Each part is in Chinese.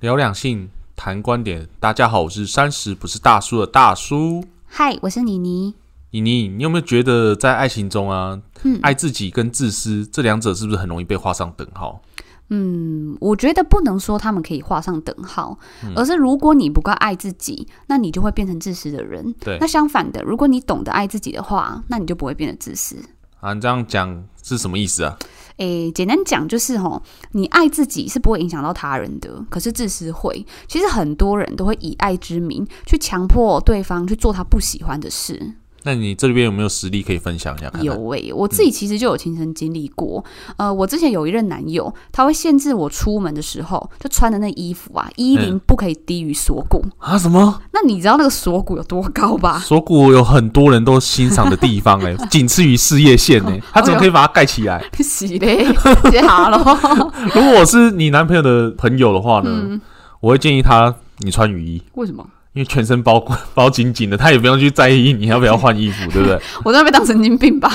聊两性，谈观点。大家好，我是三十不是大叔的大叔。嗨，我是妮妮。妮妮，你有没有觉得在爱情中啊，嗯爱自己跟自私这两者是不是很容易被画上等号？嗯，我觉得不能说他们可以画上等号，嗯而是如果你不够爱自己，那你就会变成自私的人。对那相反的，如果你懂得爱自己的话，那你就不会变得自私。啊，你这样讲是什么意思啊？诶，简单讲就是吼，你爱自己是不会影响到他人的，可是自私会。其实很多人都会以爱之名去强迫对方去做他不喜欢的事。那你这边有没有实例可以分享一下？看看有诶、我自己其实就有亲身经历过。呃，我之前有一任男友，他会限制我出门的时候就穿的那衣服啊，衣领嗯不可以低于锁骨。啊？什么那你知道那个锁骨有多高吧？锁骨有很多人都欣赏的地方哎、仅次于事业线哎、他怎么可以把它盖起来？洗嘞，接好了。如果我是你男朋友的朋友的话呢，嗯，我会建议他你穿雨衣。为什么？因为全身包 包紧紧的，他也不用去在意你要不要换衣服，对不对？我真的被当神经病吧？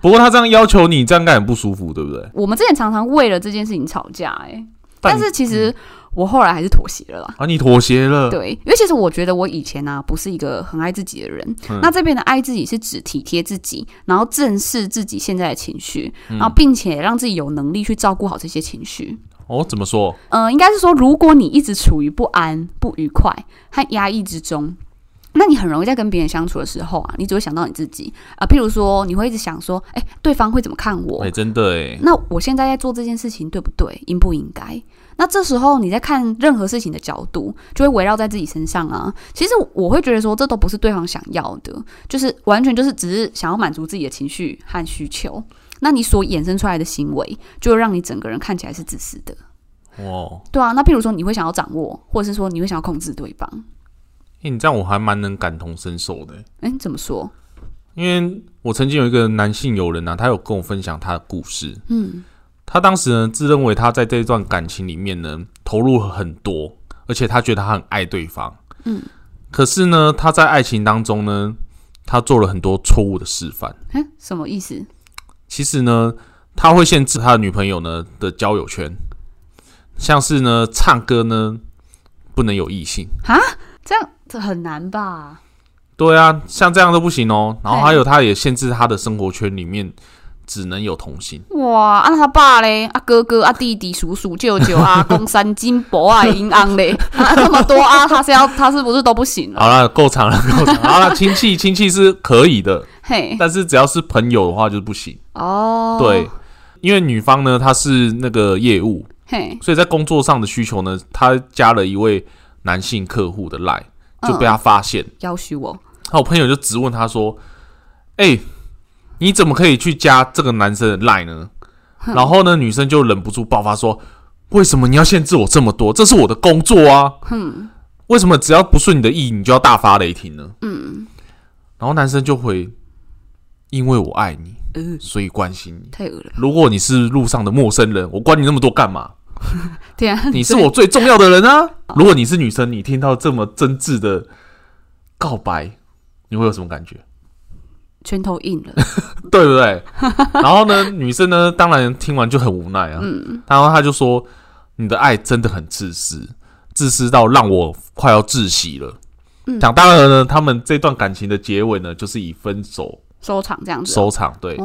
不过他这样要求你，这样应该很不舒服，对不对？我们之前常常为了这件事情吵架、欸，但是其实我后来还是妥协了啦。啊，你妥协了，对，因为其实我觉得我以前呢、不是一个很爱自己的人。嗯那这边的爱自己是指体贴自己，然后正视自己现在的情绪，嗯然后并且让自己有能力去照顾好这些情绪。哦，怎么说？呃，应该是说，如果你一直处于不安、不愉快和压抑之中。那你很容易在跟别人相处的时候啊，你只会想到你自己啊、譬如说，你会一直想说，哎、对方会怎么看我？哎、真的哎，那我现在在做这件事情对不对？应不应该？那这时候你在看任何事情的角度，就会围绕在自己身上啊。其实我会觉得说，这都不是对方想要的，就是完全就是只是想要满足自己的情绪和需求。那你所衍生出来的行为，就会让你整个人看起来是自私的，哦，对啊。那譬如说，你会想要掌握，或者是说你会想要控制对方。哎、你这样我还蛮能感同身受的，哎，怎么说？因为我曾经有一个男性友人啊，他有跟我分享他的故事。嗯他当时呢，自认为他在这一段感情里面呢，投入很多，而且他觉得他很爱对方。嗯，可是呢，他在爱情当中呢，他做了很多错误的示范。哎，什么意思？其实呢，他会限制他的女朋友呢的交友圈，像是呢唱歌呢不能有异性啊，这样这很难吧？对啊，像这样都不行哦。然后还有他也限制他的生活圈里面只能有同性。哇，啊那他爸嘞，啊哥哥啊弟弟叔叔舅舅啊 公三金伯啊银昂嘞，啊这么多啊，他是要他是不是都不行了？好了，够长了，够长。好了，亲戚亲戚是可以的，嘿，但是只要是朋友的话就是不行。哦，对，，因为女方呢她是那个业务，嘿，所以在工作上的需求呢，她加了一位男性客户的赖，就被他发现。要许我，那我朋友就质问他说：“哎、你怎么可以去加这个男生的 line 呢？”然后呢，女生就忍不住爆发说：“为什么你要限制我这么多？这是我的工作啊！哼，为什么只要不顺你的意，你就要大发雷霆呢嗯，？”然后男生就会：“因为我爱你，呃，所以关心你。太恶了，如果你是路上的陌生人，我管你那么多干嘛？对啊，你是我最重要的人啊！如果你是女生，你听到这么真挚的告白，你会有什么感觉？”拳头硬了，对不对？然后呢，女生呢，当然听完就很无奈啊。嗯，然后她就说：“你的爱真的很自私，自私到让我快要窒息了。”嗯讲当然呢，他们这段感情的结尾呢，就是以分手收场这样子哦，收场。对。哦，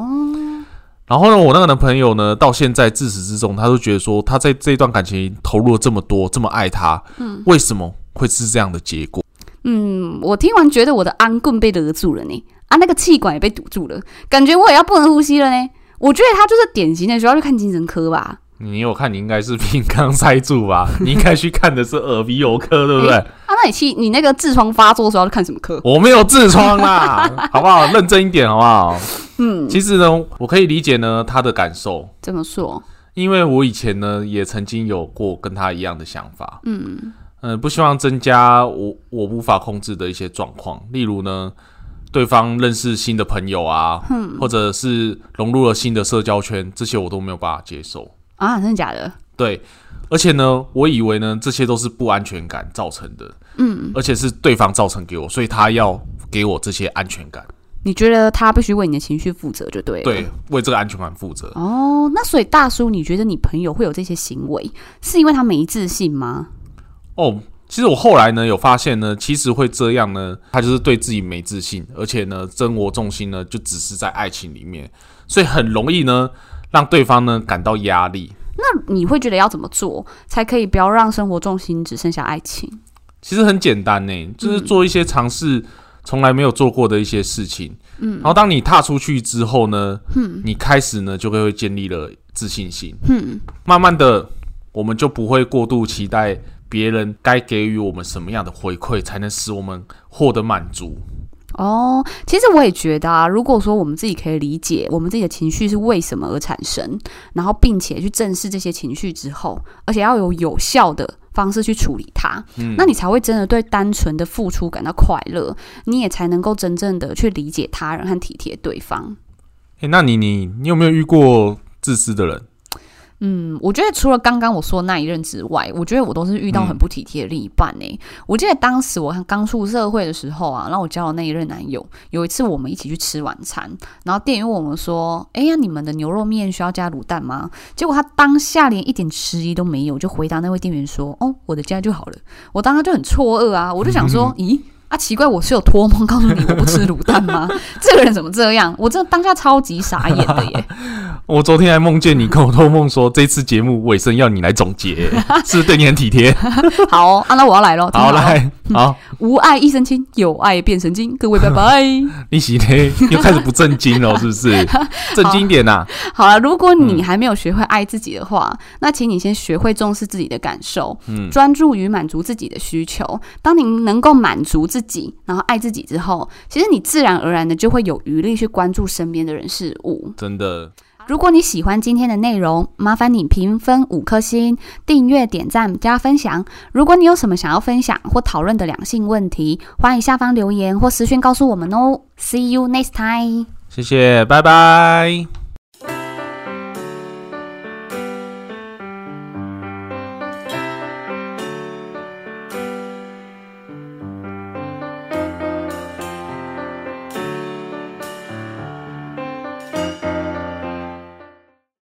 然后呢，我那个男朋友呢，到现在自始至终，他都觉得说，他在这段感情投入了这么多，这么爱他，嗯为什么会是这样的结果？嗯，我听完觉得我的安棍被勒住了呢，啊，那个气管也被堵住了，感觉我也要不能呼吸了呢。我觉得他就是典型的需要去看精神科吧。你有看，你应该是病刚塞住吧？你应该去看的是耳鼻喉科，对不对？啊，那你去你那个痔疮发作的时候要看什么科？我没有痔疮啦，好不好？认真一点，好不好？嗯，其实呢，我可以理解呢他的感受，怎么说？因为我以前呢也曾经有过跟他一样的想法，嗯嗯、不希望增加我我无法控制的一些状况，例如呢，对方认识新的朋友啊，嗯或者是融入了新的社交圈，这些我都没有办法接受。啊，真的假的？对，而且呢，我以为呢这些都是不安全感造成的，嗯，而且是对方造成给我，所以他要给我这些安全感，你觉得他必须为你的情绪负责就对了。对，为这个安全感负责。哦，那所以大叔，你觉得你朋友会有这些行为，是因为他没自信吗？哦，其实我后来呢有发现呢，其实会这样呢，他就是对自己没自信，而且呢，生活重心呢就只是在爱情里面，所以很容易呢让对方呢感到压力。那你会觉得要怎么做才可以不要让生活重心只剩下爱情？其实很简单呢，就是做一些尝试从来没有做过的一些事情。嗯，然后当你踏出去之后呢，嗯，你开始呢就会建立了自信心。嗯，慢慢的，我们就不会过度期待别人该给予我们什么样的回馈，才能使我们获得满足。哦，其实我也觉得啊，如果说我们自己可以理解我们自己的情绪是为什么而产生，然后并且去正视这些情绪之后，而且要有有效的方式去处理它，嗯，那你才会真的对单纯的付出感到快乐，你也才能够真正的去理解他人和体贴对方。哎，那你你你有没有遇过自私的人？嗯，我觉得除了刚刚我说的那一任之外，我觉得我都是遇到很不体贴的另一半呢。我记得当时我刚出社会的时候啊，然后我交的那一任男友，有一次我们一起去吃晚餐，然后店员问我们说：“哎呀，你们的牛肉面需要加卤蛋吗？”结果他当下连一点迟疑都没有，就回答那位店员说：“哦，我的加就好了。”我当时就很错愕啊，我就想说：“咦？”啊，奇怪，我是有托梦告诉你我不吃卤蛋吗？这个人怎么这样？我真的当下超级傻眼的耶！我昨天还梦见你跟我托梦说，这次节目尾声要你来总结，是不是对你很体贴？好，啊，那我要来喽！好来，好，无爱一身轻，有爱变神经。各位拜拜！你喜嘞，又开始不正经了，是不是？正经点呐！好了，如果你还没有学会爱自己的话，那请你先学会重视自己的感受，嗯，专注于满足自己的需求。当你能够满足自己，然后爱自己之后，其实你自然而然的就会有余力去关注身边的人事物。真的，如果你喜欢今天的内容，麻烦你评分五颗星、订阅、点赞、加分享。如果你有什么想要分享或讨论的两性问题，欢迎下方留言或私讯告诉我们哦。See you next time。谢谢，拜拜。